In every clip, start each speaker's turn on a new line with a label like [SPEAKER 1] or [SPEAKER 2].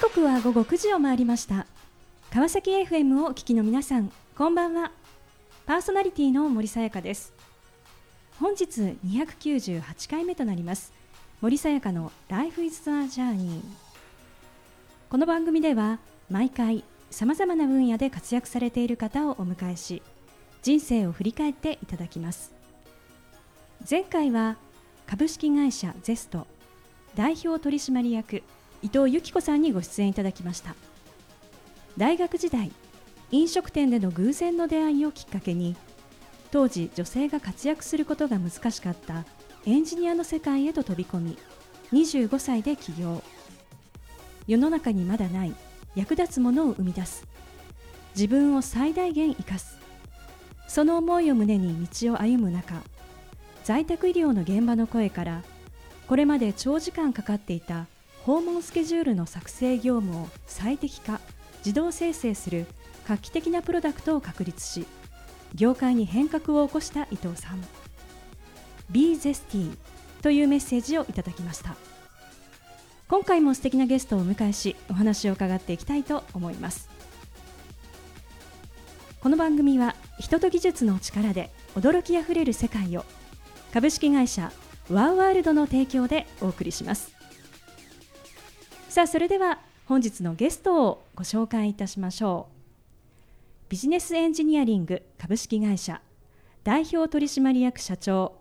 [SPEAKER 1] 刻は午後9時を回りました。川崎 FM をお聞きの皆さんこんばんは。パーソナリティの森さやかです。本日298回目となります。森さやかの Life is a Journey この番組では毎回さまざまな分野で活躍されている方をお迎えし人生を振り返っていただきます。前回は株式会社ゼスト代表取締役伊藤由紀子さんにご出演いただきました。大学時代飲食店での偶然の出会いをきっかけに当時女性が活躍することが難しかったエンジニアの世界へと飛び込み25歳で起業。世の中にまだない役立つものを生み出す。自分を最大限生かす。その思いを胸に道を歩む中在宅医療の現場の声からこれまで長時間かかっていた訪問スケジュールの作成業務を最適化自動生成する画期的なプロダクトを確立し業界に変革を起こした伊藤さん。Be Zesty というメッセージをいただきました。今回も素敵なゲストをお迎えしお話を伺っていきたいと思います。この番組は人と技術の力で驚きあふれる世界を株式会社ワーワールドの提供でお送りします。さあそれでは本日のゲストをご紹介いたしましょう。ビジネスエンジニアリング株式会社代表取締役社長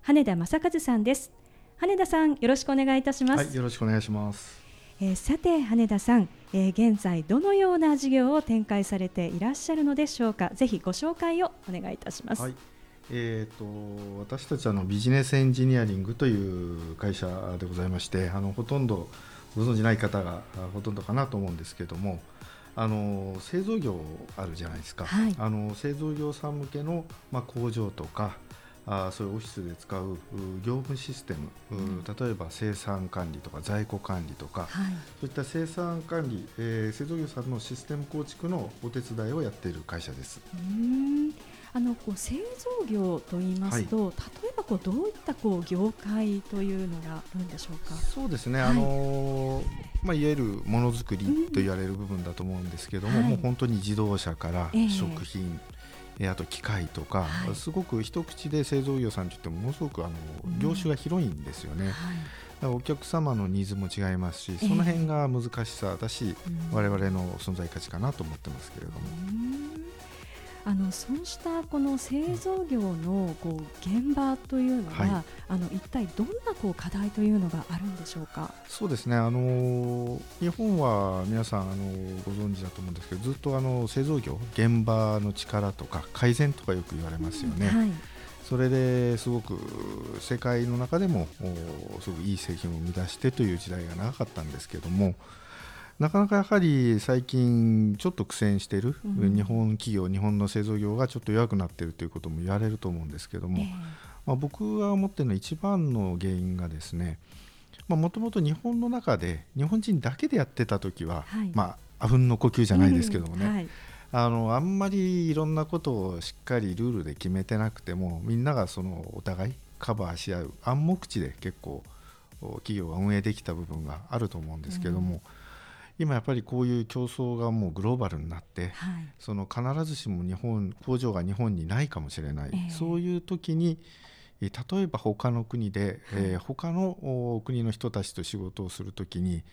[SPEAKER 1] 羽田正和さんです。羽田さんよろしくお願いいたします、
[SPEAKER 2] はい、よろしくお願いします。
[SPEAKER 1] えー、さて羽田さん、えー、現在どのような事業を展開されていらっしゃるのでしょうか。ぜひご紹介をお願いいたします、はい。
[SPEAKER 2] えーと、私たちはのビジネスエンジニアリングという会社でございましてあのほとんどご存じない方がほとんどかなと思うんですけどもあの製造業あるじゃないですか、はい、あの製造業さん向けの、まあ、工場とかあそういうオフィスで使う業務システム、うん、例えば生産管理とか在庫管理とか、はい、そういった生産管理、えー、製造業さんのシステム構築のお手伝いをやっている会社です。
[SPEAKER 1] うんあのこう製造業と言いますと、はい、例えばこうどういったこう業界というのがあるんでしょうか？
[SPEAKER 2] そうですね。はい、あのまあいわゆるものづくりと言われる部分だと思うんですけども、うん、もう本当に自動車から食品、えー、あと機械とか、はい、すごく一口で製造業さんといってもものすごくあの業種が広いんですよね。うん、お客様のニーズも違いますし、その辺が難しさだし、えー、我々の存在価値かなと思ってますけれども。
[SPEAKER 1] あのそうしたこの製造業のこう現場というのは、はい、あの一体どんなこう課題というのがあるんでしょうか？
[SPEAKER 2] そうですね。あの日本は皆さんあのご存知だと思うんですけど、ずっとあの製造業現場の力とか改善とかよく言われますよね。うんはいそれですごく世界の中でもすごくいい製品を生み出してという時代が長かったんですけどもなかなかやはり最近ちょっと苦戦している、うん、日本企業日本の製造業がちょっと弱くなっているということも言われると思うんですけども、えー、まあ、僕が思っているのは一番の原因がですねもともと日本の中で日本人だけでやってた時は、はい、まああうんの呼吸じゃないですけどもね、うんはい、あのあんまりいろんなことをしっかりルールで決めてなくてもみんながそのお互いカバーし合う暗黙知で結構企業が運営できた部分があると思うんですけども、うん今やっぱりこういう競争がもうグローバルになって、はい、その必ずしも日本工場が日本にないかもしれない、えー、そういう時に例えば他の国で、はい、えー、他の国の人たちと仕事をする時に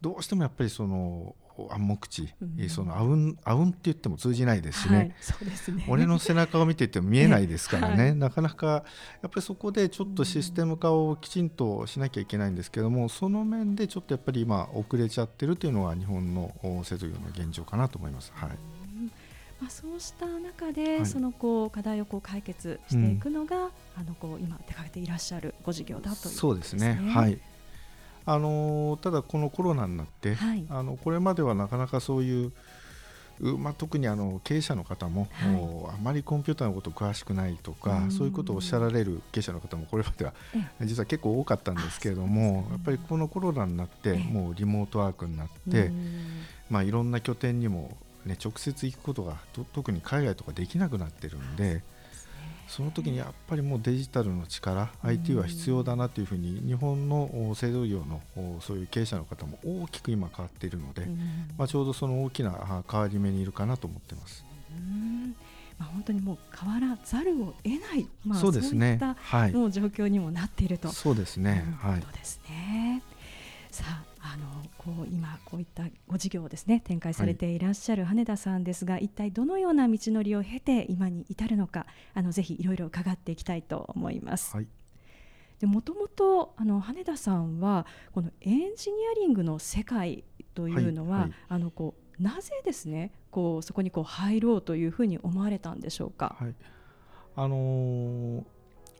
[SPEAKER 2] どうしてもやっぱりその暗黙知、うん、そのあうんあうんって言っても通じないですしね。はい、そうですね。俺の背中を見ていても見えないですからね、はい、なかなかやっぱりそこでちょっとシステム化をきちんとしなきゃいけないんですけどもその面でちょっとやっぱり今遅れちゃってるというのが日本の製造業の現状かなと思います。はい。
[SPEAKER 1] まあ、そうした中で、はい、そのこう課題をこう解決していくのが、うん、あのこう今手掛けていらっしゃるご事業だということですね。そうですね。はい
[SPEAKER 2] あのただこのコロナになって、はい、あのこれまではなかなかそういうまあ、特にあの経営者の方も、はい、あまりコンピューターのこと詳しくないとか、そういうことをおっしゃられる経営者の方もこれまでは実は結構多かったんですけれども、やっぱりこのコロナになってもうリモートワークになって、まあ、いろんな拠点にも、ね、直接行くことが特に海外とかできなくなってるんで。その時にやっぱりもうデジタルの力 IT は必要だなというふうに日本の製造業のそういう経営者の方も大きく今変わっているので、まあ、ちょうどその大きな変わり目にいるかなと思ってます。
[SPEAKER 1] まあ、本当にもう変わらざるを得ない、まあ、そうですね。はい、もう状況にもなっていると。
[SPEAKER 2] そうですね、
[SPEAKER 1] はい、ことですね。さああのこう今こういったご事業をですね展開されていらっしゃる羽田さんですが、はい、一体どのような道のりを経て今に至るのかあのぜひいろいろ伺っていきたいと思います。はいでもともとあの羽田さんはこのエンジニアリングの世界というのは、はいはい、あのこうなぜですねこうそこにこう入ろうというふうに思われたんでしょうか？はい
[SPEAKER 2] あのー、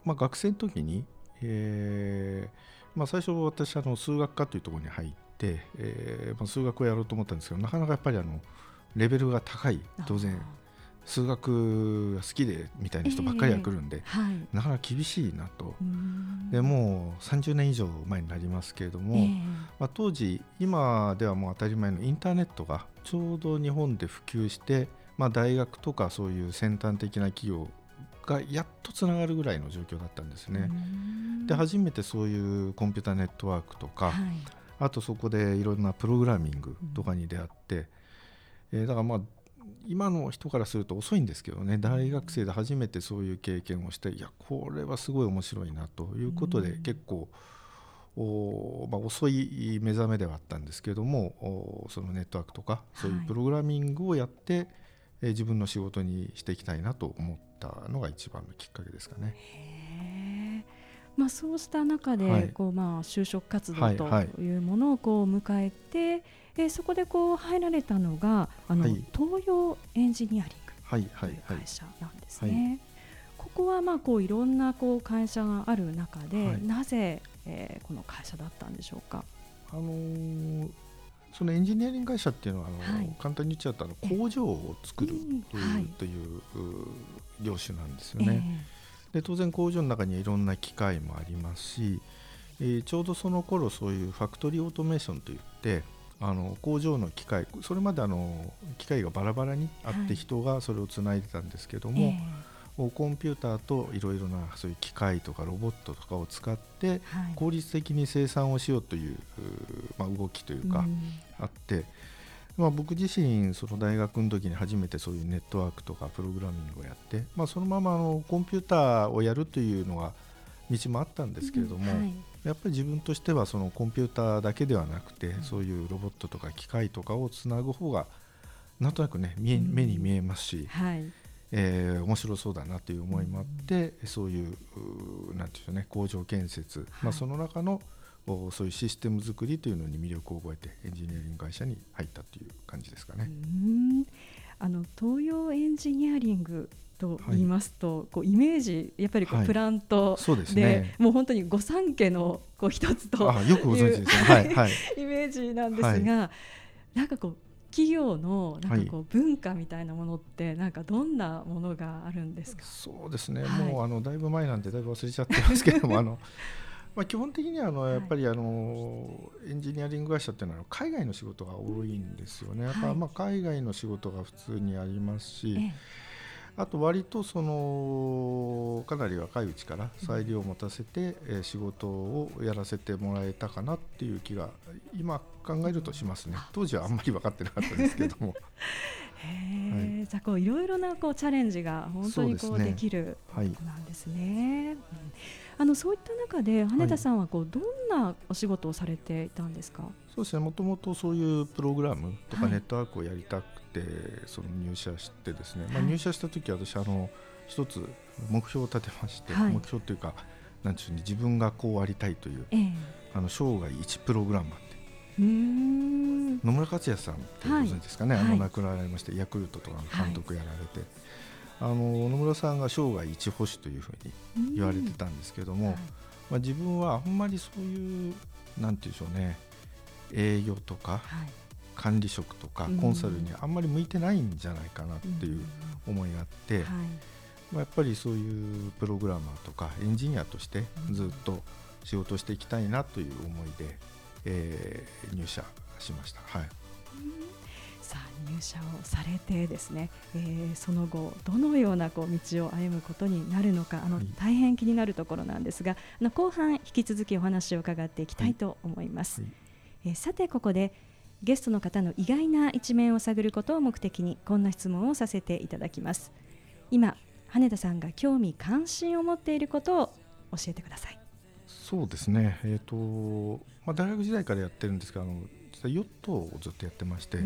[SPEAKER 2] まあ、学生の時に、えーまあ、最初私あの数学科というところに入って、えーまあ、数学をやろうと思ったんですけどなかなかやっぱりあのレベルが高い当然数学が好きでみたいな人ばっかりが来るんで、えーはい、なかなか厳しいなと。でもう30年以上前になりますけれども、えー、まあ、当時今ではもう当たり前のインターネットがちょうど日本で普及して、まあ、大学とかそういう先端的な企業がやっとつながるぐらいの状況だったんですね。で初めてそういうコンピューターネットワークとか、はい、あとそこでいろんなプログラミングとかに出会って、うん、えー、だからまあ今の人からすると遅いんですけどね。大学生で初めてそういう経験をしていやこれはすごい面白いなということで、結構お、まあ、遅い目覚めではあったんですけどもそのネットワークとかそういうプログラミングをやって、はい、えー、自分の仕事にしていきたいなと思ったのが一番のきっかけですかね。
[SPEAKER 1] まあ、そうした中で、こうまあ就職活動というものをこう迎えて、えー、そこでこう入られたのがあの、東洋エンジニアリングという会社なんですね。ここはまあこういろんなこう会社がある中で、なぜ、えー、この会社だったんでしょうか？
[SPEAKER 2] あのーそのエンジニアリング会社っていうのはあの、はい、簡単に言っちゃうとあの工場を作るとい。う,、業種なんですよね。で当然工場の中にはいろんな機械もありますし、えー、ちょうどその頃そういうファクトリーオートメーションといってあの工場の機械それまであの機械がバラバラにあって人がそれをつないでたんですけども、はい、コンピューターといろいろなそういう機械とかロボットとかを使って効率的に生産をしようという、まあ、動きというかあって。まあ、僕自身その大学の時に初めてそういうネットワークとかプログラミングをやって、まあ、そのままあのコンピューターをやるというのが道もあったんですけれども、やっぱり自分としてはそのコンピューターだけではなくて、うん、そういうロボットとか機械とかをつなぐ方がなんとなくね目目に見えますし、はい、えー、面白そうだなという思いもあって、うん、そういうなんていうね工場建設、はい、まあ、その中のそういうシステム作りというのに魅力を覚えてエンジニアリング会社に入ったという感じですかね。
[SPEAKER 1] あの東洋エンジニアリングと言いますと、はい、こうイメージやっぱりこう、プラントで,、ね、もう本当に御三家のこう一つといはい、イメージなんですが、はい、なんかこう企業のなんかこう文化みたいなものってなんかどんなものがあるんですか？
[SPEAKER 2] そうですね。もうあのだいぶ前なんでだいぶ忘れちゃってますけども あのまあ、基本的にはあのやっぱりあのエンジニアリング会社っていうのは海外の仕事が多いんですよね。やっぱまあ海外の仕事が普通にありますし、あと割とそのかなり若いうちから裁量を持たせて仕事をやらせてもらえたかなっていう気が今考えるとしますね。当時はあんまり分かってなかったですけども。
[SPEAKER 1] へはい、じゃあこういろいろなこうチャレンジが本当にこうできるなんですね。あのそういった中で羽田さんはこう、どんなお仕事をされていたんですか？
[SPEAKER 2] そうですね。もともとそういうプログラムとかネットワークをやりたくて、はい、その入社してですね。まあ入社した時私あの一つ目標を立てまして、はい、目標というかなんでしょうね自分がこうありたいという、えー、あの生涯一プログラマー野村克也さんってご存知ですかね、はい、あの亡くなられまして、ヤクルトとかの監督やられて、はい、あの野村さんが生涯一保守というふうに言われてたんですけども、はい、まあ、自分はあんまりそういうなんていうんでしょうね営業とか、管理職とかコンサルにあんまり向いてないんじゃないかなっていう思いがあって、まあ、やっぱりそういうプログラマーとかエンジニアとしてずっと仕事していきたいなという思いで、えー、入社しました。はい。
[SPEAKER 1] さあ入社をされてですね、えー、その後どのようなこう道を歩むことになるのかあの、はい、大変気になるところなんですがあの後半引き続きお話を伺っていきたいと思います、はい。はい、えー、さてここでゲストの方の意外な一面を探ることを目的にこんな質問をさせていただきます。今羽田さんが興味関心を持っていることを教えてください。
[SPEAKER 2] そうですね。えっ、ー、とまあ大学時代からやってるんですがあのヨットをずっとやってまして、ま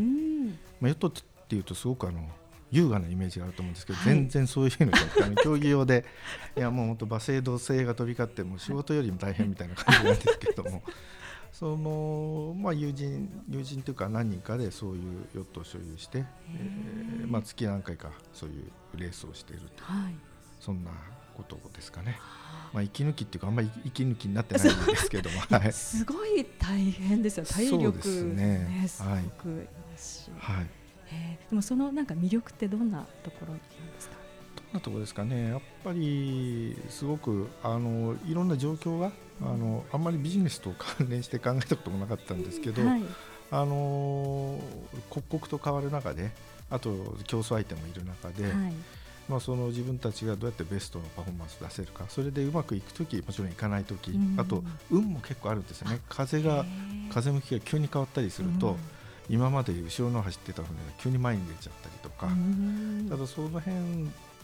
[SPEAKER 2] あ、ヨットっていうとすごくあの優雅なイメージがあると思うんですけど、はい、全然そういうのじゃなくてあの競技用でいやもう本当罵声同性が飛び交ってもう仕事よりも大変みたいな感じなんですけどもその、まあ、友人友人というか何人かでそういうヨットを所有して、えーまあ、月何回かそういうレースをしていると、はい、そんなことですかね。まあ、息抜きっていうかあんまり息抜きになってないんですけども、
[SPEAKER 1] はい、すごい大変ですよ。体力ですね。すごくいはい、えー、でもそのなんか魅力ってどんなところなんですか？
[SPEAKER 2] どんなところですかね。やっぱりすごくあのいろんな状況があのあんまりビジネスと関連して考えたこともなかったんですけど、はい、あの刻々と変わる中であと競争相手もいる中で、はい。まあ、その自分たちがどうやってベストのパフォーマンスを出せるかそれでうまくいくときもちろんいかないとき、あと運も結構あるんですよね。風が風向きが急に変わったりすると、今まで後ろの走ってた船が急に前に出ちゃったりとか、ただその辺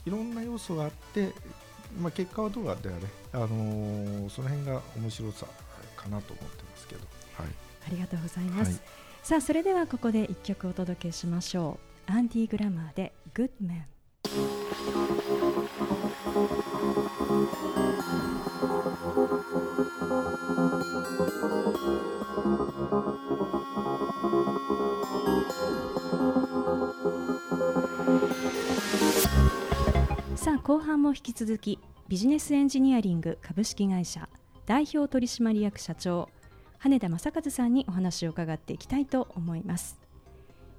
[SPEAKER 2] いろんな要素があって、まあ、結果はどうであれ、あのー、その辺が面白さかなと思ってますけど、はい、
[SPEAKER 1] ありがとうございます、はい、さあそれではここで一曲お届けしましょう。アンディ・グラマーで「Good Man」さあ後半も引き続きビジネスエンジニアリング株式会社代表取締役社長羽田正和さんにお話を伺っていきたいと思います、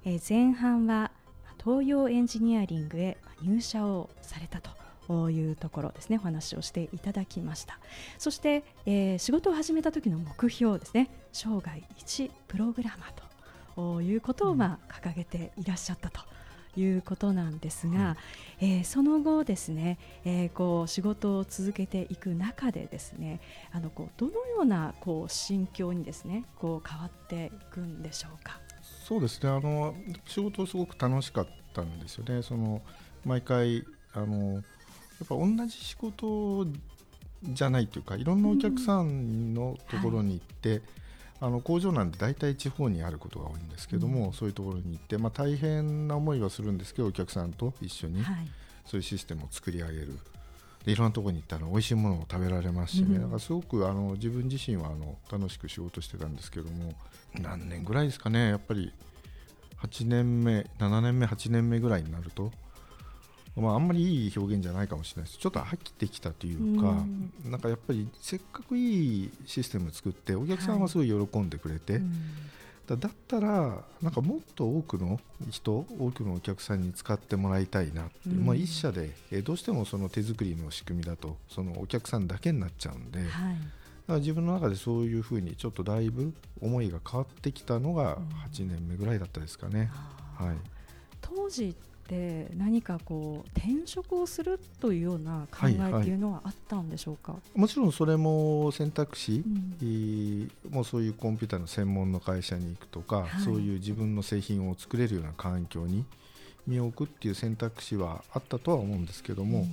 [SPEAKER 1] えー、前半は東洋エンジニアリングへ入社をされたというところですね。お話をしていただきました。そして、えー、仕事を始めた時の目標ですね。生涯一プログラマーということをまあ掲げていらっしゃったと。いうことなんですが、うん、えー、その後ですね、えー、こう仕事を続けていく中でですねあのこうどのようなこう心境にですねこう変わっていくんでしょうか？
[SPEAKER 2] そうですね。あの仕事すごく楽しかったんですよね。その毎回あのやっぱ同じ仕事じゃないというかいろんなお客さんのところに行って、うん。はい、あの工場なんで大体地方にあることが多いんですけども、うん、そういうところに行って、まあ、大変な思いはするんですけどお客さんと一緒にそういうシステムを作り上げる。でいろんなところに行ったら美味しいものを食べられますしね、うん、だからすごくあの自分自身はあの楽しく仕事してたんですけども何年ぐらいですかね。やっぱり8年目7年目8年目ぐらいになると、まあ、あんまりいい表現じゃないかもしれないです。ちょっと飽きてきたというか、うん、なんかやっぱりせっかくいいシステム作ってお客さんはすごい喜んでくれて、はいだったらなんかもっと多くの人多くのお客さんに使ってもらいたいなって、うん、まあ、一社で、えどうしてもその手作りの仕組みだとそのお客さんだけになっちゃうんで、はい、自分の中でそういうふうにちょっとだいぶ思いが変わってきたのが8年目ぐらいだったですかね。うん、はい、
[SPEAKER 1] 当時で何かこう転職をするというような考えっていうのはあったんでしょうか、は
[SPEAKER 2] いはい、もちろんそれも選択肢、うん、もうそういうコンピューターの専門の会社に行くとか、はい、そういう自分の製品を作れるような環境に身を置くっていう選択肢はあったとは思うんですけども、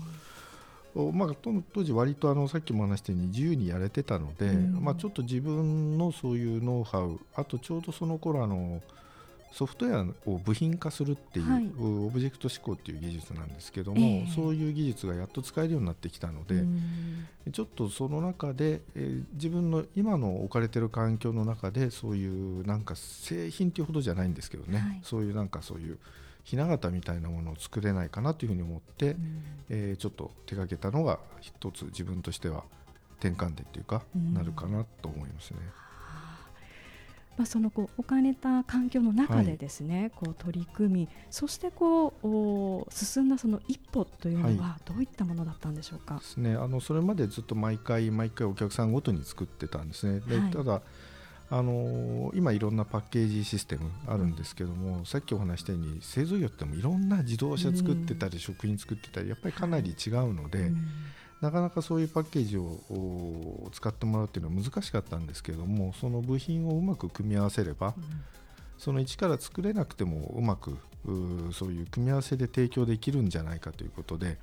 [SPEAKER 2] うん、まあ、当時割とあのさっきも話したように自由にやれてたので、うん、まあ、ちょっと自分のそういうノウハウあとちょうどその頃あのソフトウェアを部品化するっていう、はい、オブジェクト思考っていう技術なんですけども、えー、そういう技術がやっと使えるようになってきたので、ちょっとその中で、えー、自分の今の置かれてる環境の中でそういうなんか製品っていうほどじゃないんですけどね、はい、そういうなんかそういうひな形みたいなものを作れないかなというふうに思って、えー、ちょっと手がけたのが一つ自分としては転換点というか、なるかなと思いますね。
[SPEAKER 1] まあ、そのこう置かれた環境の中でですね、はい、こう取り組みそしてこう進んだその一歩というのはどういったものだったんでしょうか、
[SPEAKER 2] ですね、あのそれまでずっと毎回毎回お客さんごとに作ってたんですね。で、はい、ただあの今いろんなパッケージシステムあるんですけども、さっきお話したように製造業ってもいろんな自動車作ってたり、食品作ってたりやっぱりかなり違うので、なかなかそういうパッケージを使ってもらうっていうのは難しかったんですけどもその部品をうまく組み合わせれば、その一から作れなくてもうまくそういう組み合わせで提供できるんじゃないかということで、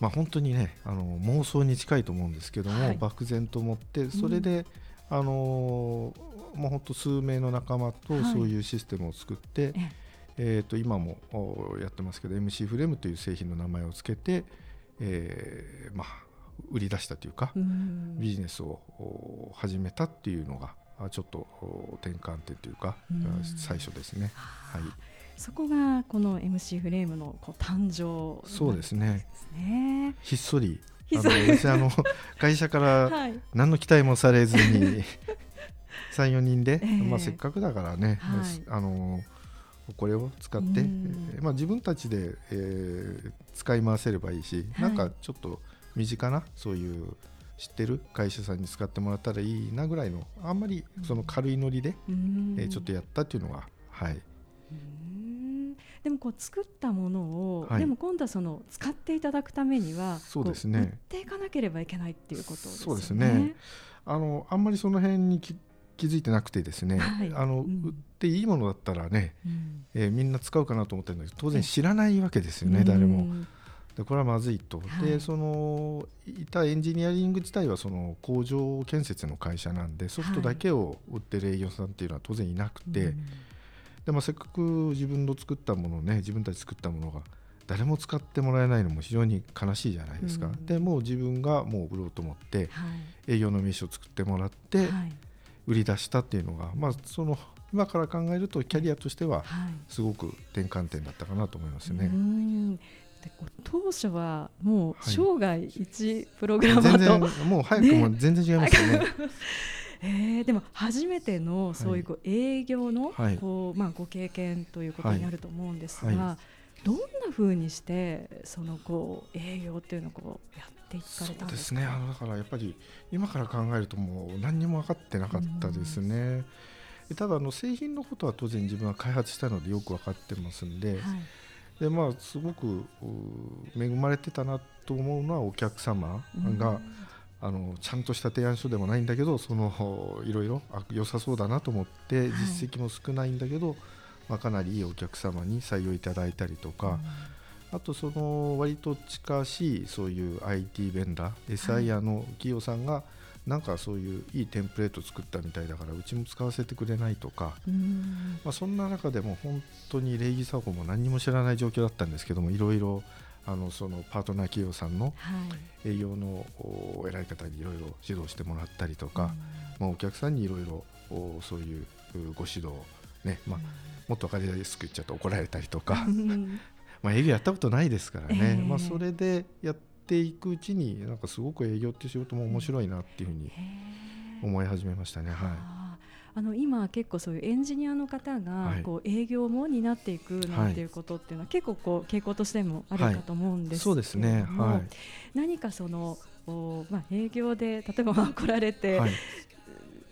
[SPEAKER 2] まあ、本当にねあの妄想に近いと思うんですけども、はい、漠然と思ってそれで、うん、あのもう本当数名の仲間とそういうシステムを作って、はい、えー、と今もやってますけど MC フレームという製品の名前を付けて、えーまあ、売り出したというか、うん、ビジネスを始めたっていうのがちょっと転換点というか、うん、最初ですね。はい。
[SPEAKER 1] そこがこの MC フレームのこう誕生、
[SPEAKER 2] ね、そうですね。ひっそりあの別にあの 会社から何の期待もされずに 34人で、えー、まあ、せっかくだからね、はい、あのこれを使って、えー、まあ、自分たちで、えー、使い回せればいいし、はい、なんかちょっと身近なそういう知ってる会社さんに使ってもらったらいいなぐらいのあんまりその軽いノリで、えー、ちょっとやったっていうのがはい。
[SPEAKER 1] でもこう作ったものを、はい、でも今度はその使っていただくためには
[SPEAKER 2] そうですね。売
[SPEAKER 1] っていかなければいけないっていうことですね。
[SPEAKER 2] そうですね。あのあんまりその辺に気気づいてなくてですね、はい、あの、うん、売っていいものだったらね、うん、えー、みんな使うかなと思ってるんだけど当然知らないわけですよね、誰も。でこれはまずいと、はい、でそのいたエンジニアリング自体はその工場建設の会社なんでソフトだけを売ってる営業さんっていうのは当然いなくて、はい、でもせっかく自分の作ったものね自分たち作ったものが誰も使ってもらえないのも非常に悲しいじゃないですか、うん、でもう自分がもう売ろうと思って、営業の名刺を作ってもらって、売り出したっていうのが、まあ、その今から考えるとキャリアとしてはすごく転換点だったかなと思いますね。
[SPEAKER 1] で当初はもう生涯一プログラマーと、
[SPEAKER 2] はい、もう早くも全然違いますよね。ね
[SPEAKER 1] えー、でも初めてのそういうこう営業のこう、まあ、ご経験ということになると思うんですが、どんなふうにしてそのこう営業っていうのをこうやっていかれたんです
[SPEAKER 2] か、ね、あのだからやっぱり今から考えるともう何にも分かってなかったですね。ただあの製品のことは当然自分は開発したのでよく分かってますんで、はい。でまあ、すごく恵まれてたなと思うのはお客様が、あのちゃんとした提案書でもないんだけどそのいろいろ良さそうだなと思って実績も少ないんだけど、はい、まあ、かなりいいお客様に採用いただいたりとか、あとその割と近しいそういう IT ベンダー SIR の企業さんが、なんかそういういいテンプレート作ったみたいだからうちも使わせてくれないとか、まあ、そんな中でも本当に礼儀作法も何も知らない状況だったんですけどもいろいろあのそのパートナー企業さんの営業の偉い方にいろいろ指導してもらったりとか、まあ、お客さんにいろいろそういうご指導ね、まあ、もっと分かりやすく言っちゃうと怒られたりとかまあ営業やったことないですからね、えー、まあ、それでやっていくうちになんかすごく営業って仕事も面白いなっていうふうに思い始めましたね。はい。
[SPEAKER 1] あの今結構そういうエンジニアの方がこう営業も担っていくなんていうことっていうのは結構こう傾向としてもあるかと思うんですけども、はい、そうですね、はい、何かそのお、まあ、営業で 例えば来られて、はい、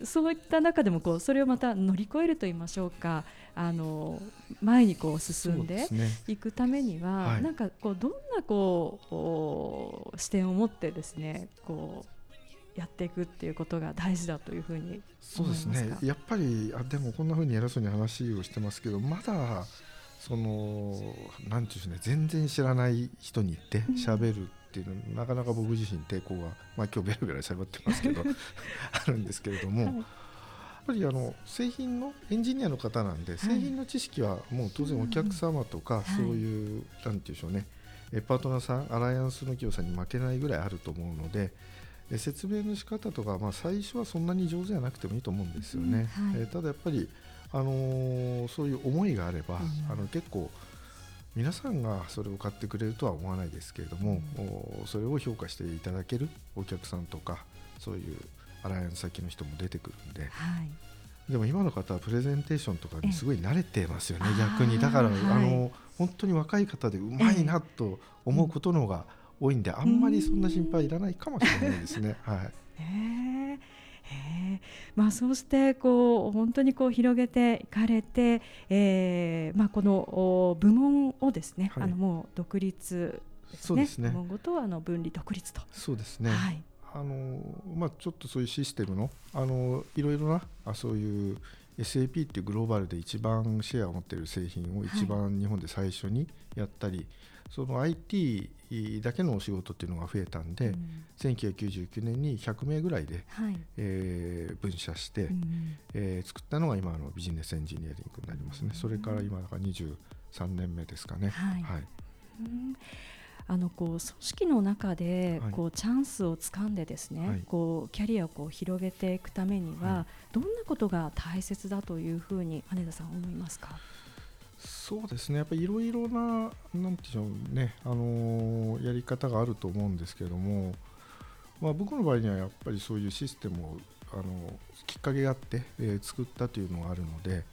[SPEAKER 1] そういった中でもこうそれをまた乗り越えると言いましょうかあの前にこう進んでいくためには、ねはい、なんかこうどんなこう視点を持ってですねこうやっていくっていうことが大事だというふうに
[SPEAKER 2] そうですね。やっぱりあでもこんなふうに偉そうに話をしてますけどまだそのなんていうんでしょうね全然知らない人に行って喋るっていうの、うん、なかなか僕自身抵抗が、まあ、今日ベラベラ喋ってますけど あるんですけれども。はいぱりあの製品のエンジニアの方なんで、製品の知識はもう当然お客様とか、そういう、なんていうんでしょうね。パートナーさんアライアンスの企業さんに負けないぐらいあると思うのでで説明の仕方とか、まあ、最初はそんなに上手じゃなくてもいいと思うんですよね。うん。はい、えー、ただやっぱり、あのー、そういう思いがあれば、うん、あの結構皆さんがそれを買ってくれるとは思わないですけれども、うん、それを評価していただけるお客さんとかそういうアライアンス先の人も出てくるんで、はい、でも今の方はプレゼンテーションとかにすごい慣れてますよね逆に。だから、はい、あの本当に若い方でうまいなと思うことの方が、多いんであんまりそんな心配いらないかもしれないですね。はい、
[SPEAKER 1] えー。まあ、そうしてこう本当にこう広げていかれて、えーまあ、この部門をですね、はい、あのもう独立ですね、ね。部門ごとあの分離独立と。
[SPEAKER 2] そうですね、はいあのまあ、ちょっとそういうシステムのあのいろいろなあそういう SAP っていうグローバルで一番シェアを持っている製品を一番日本で最初にやったり、はい、その IT だけのお仕事っていうのが増えたんで、うん、1999年に100名ぐらいで、はい、えー、分社して、うん、えー、作ったのが今のビジネスエンジニアリングになりますね、それから今だから23年目ですかね。はい、はい。
[SPEAKER 1] うんあのこう組織の中でこうチャンスをつかんでですね、はい、こうキャリアをこう広げていくためには、どんなことが大切だというふうに羽田さん思いますか？
[SPEAKER 2] そうですね。やっぱりいろいろななんていうのね。あのー、やり方があると思うんですけれども、まあ、僕の場合にはやっぱりそういうシステムをあのきっかけがあって、えー、作ったというのがあるので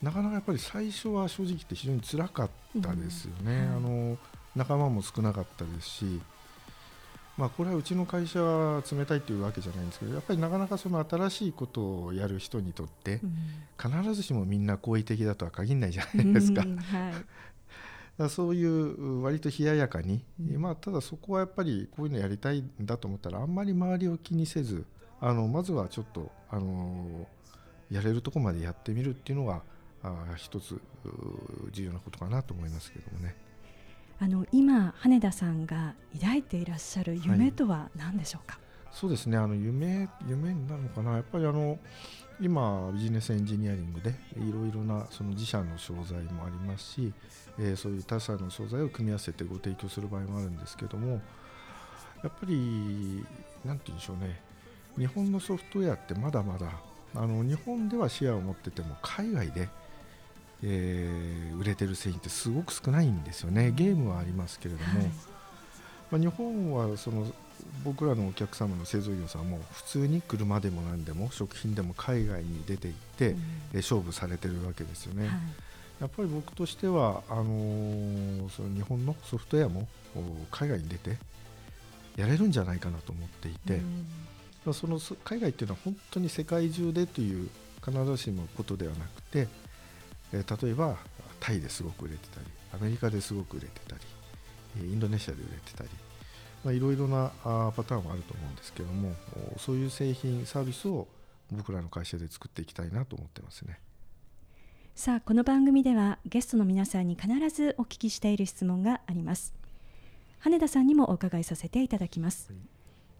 [SPEAKER 2] なかなかやっぱり最初は正直言って非常につらかったですよね。うんはい、あの仲間も少なかったですし、まあ、これはうちの会社は冷たいというわけじゃないんですけどやっぱりなかなかその新しいことをやる人にとって、必ずしもみんな好意的だとは限らないじゃないですか。はい だそういう割と冷ややかに、まあ、ただそこはやっぱりこういうのやりたいんだと思ったらあんまり周りを気にせずあのまずはちょっと、あのやれるとこまでやってみるっていうのがあ一つ重要なことかなと思いますけどもね。
[SPEAKER 1] あの今羽田さんが抱いていらっしゃる夢とは何でしょうか、はい、
[SPEAKER 2] そうですねあの夢夢なのかな。やっぱりあの今ビジネスエンジニアリングでいろいろなその自社の商材もありますし、えー、そういう他社の商材を組み合わせてご提供する場合もあるんですけどもやっぱり何て言うんでしょうね。日本のソフトウェアってまだまだあの日本ではシェアを持ってても海外でえー、売れてる製品ってすごく少ないんですよね、ゲームはありますけれども、はい、まあ、日本はその僕らのお客様の製造業さんも普通に車でも何でも食品でも海外に出ていって、うん、勝負されてるわけですよね。はい、やっぱり僕としてはあのー、その日本のソフトウェアも海外に出てやれるんじゃないかなと思っていて、うん、その海外っていうのは本当に世界中でという必ずしもことではなくてえ例えばタイですごく売れてたりアメリカですごく売れてたりインドネシアで売れてたりまあ、いろいろなパターンはあると思うんですけどもそういう製品サービスを僕らの会社で作っていきたいなと思ってますね。
[SPEAKER 1] さあこの番組ではゲストの皆さんに必ずお聞きしている質問があります。羽田さんにもお伺いさせていただきます、はい、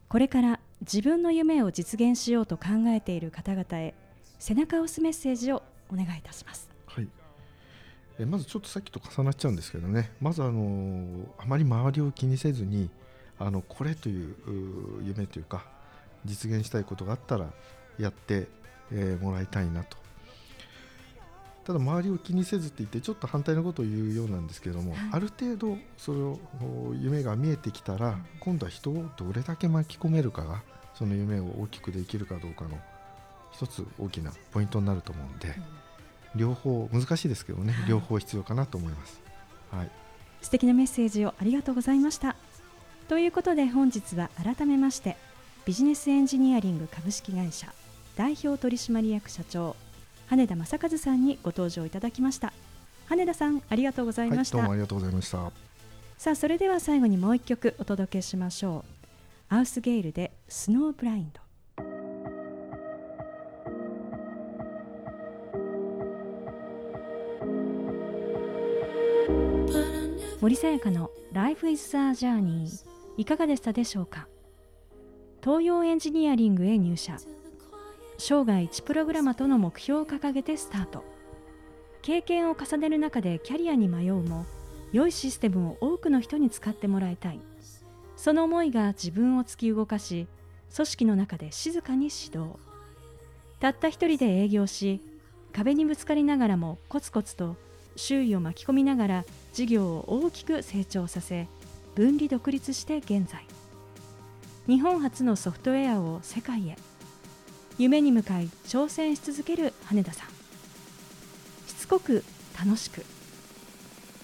[SPEAKER 1] これから自分の夢を実現しようと考えている方々へ背中を押すメッセージをお願いいたします
[SPEAKER 2] えまずちょっとさっきと重なっちゃうんですけどね。まずあのあまり周りを気にせずにあのこれという夢というか実現したいことがあったらやって、えー、もらいたいなと。ただ周りを気にせずって言ってちょっと反対のことを言うようなんですけども、はい、ある程度それを夢が見えてきたら今度は人をどれだけ巻き込めるかがその夢を大きくできるかどうかの一つ大きなポイントになると思うんで、両方難しいですけどね、はい、両方必要かなと思います。はい、
[SPEAKER 1] 素敵なメッセージをありがとうございました。ということで本日は改めましてビジネスエンジニアリング株式会社代表取締役社長羽田正和さんにご登場いただきました。羽田さんありがとうございました、
[SPEAKER 2] はい、どうもありがとうございました。
[SPEAKER 1] さあそれでは最後にもう一曲お届けしましょう。アウスゲイルでスノーブラインド森さやかの Life is a Journey いかがでしたでしょうか？東洋エンジニアリングへ入社。生涯1プログラマとの目標を掲げてスタート。経験を重ねる中でキャリアに迷うも良いシステムを多くの人に使ってもらいたい。その思いが自分を突き動かし組織の中で静かに指導。たった一人で営業し壁にぶつかりながらもコツコツと周囲を巻き込みながら事業を大きく成長させ分離独立して現在。日本初のソフトウェアを世界へ。夢に向かい挑戦し続ける羽田さん。しつこく楽しく。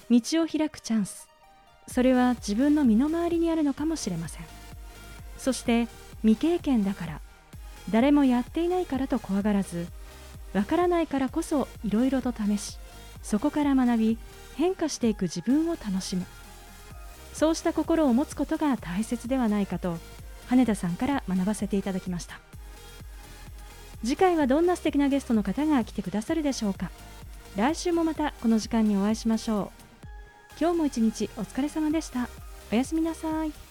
[SPEAKER 1] 道を開くチャンス。それは自分の身の回りにあるのかもしれません。そして未経験だから。誰もやっていないからと怖がらずわからないからこそいろいろと試しそこから学び変化していく自分を楽しむ。そうした心を持つことが大切ではないかと羽田さんから学ばせていただきました。次回はどんな素敵なゲストの方が来てくださるでしょうか。来週もまたこの時間にお会いしましょう。今日も一日お疲れ様でした。おやすみなさい。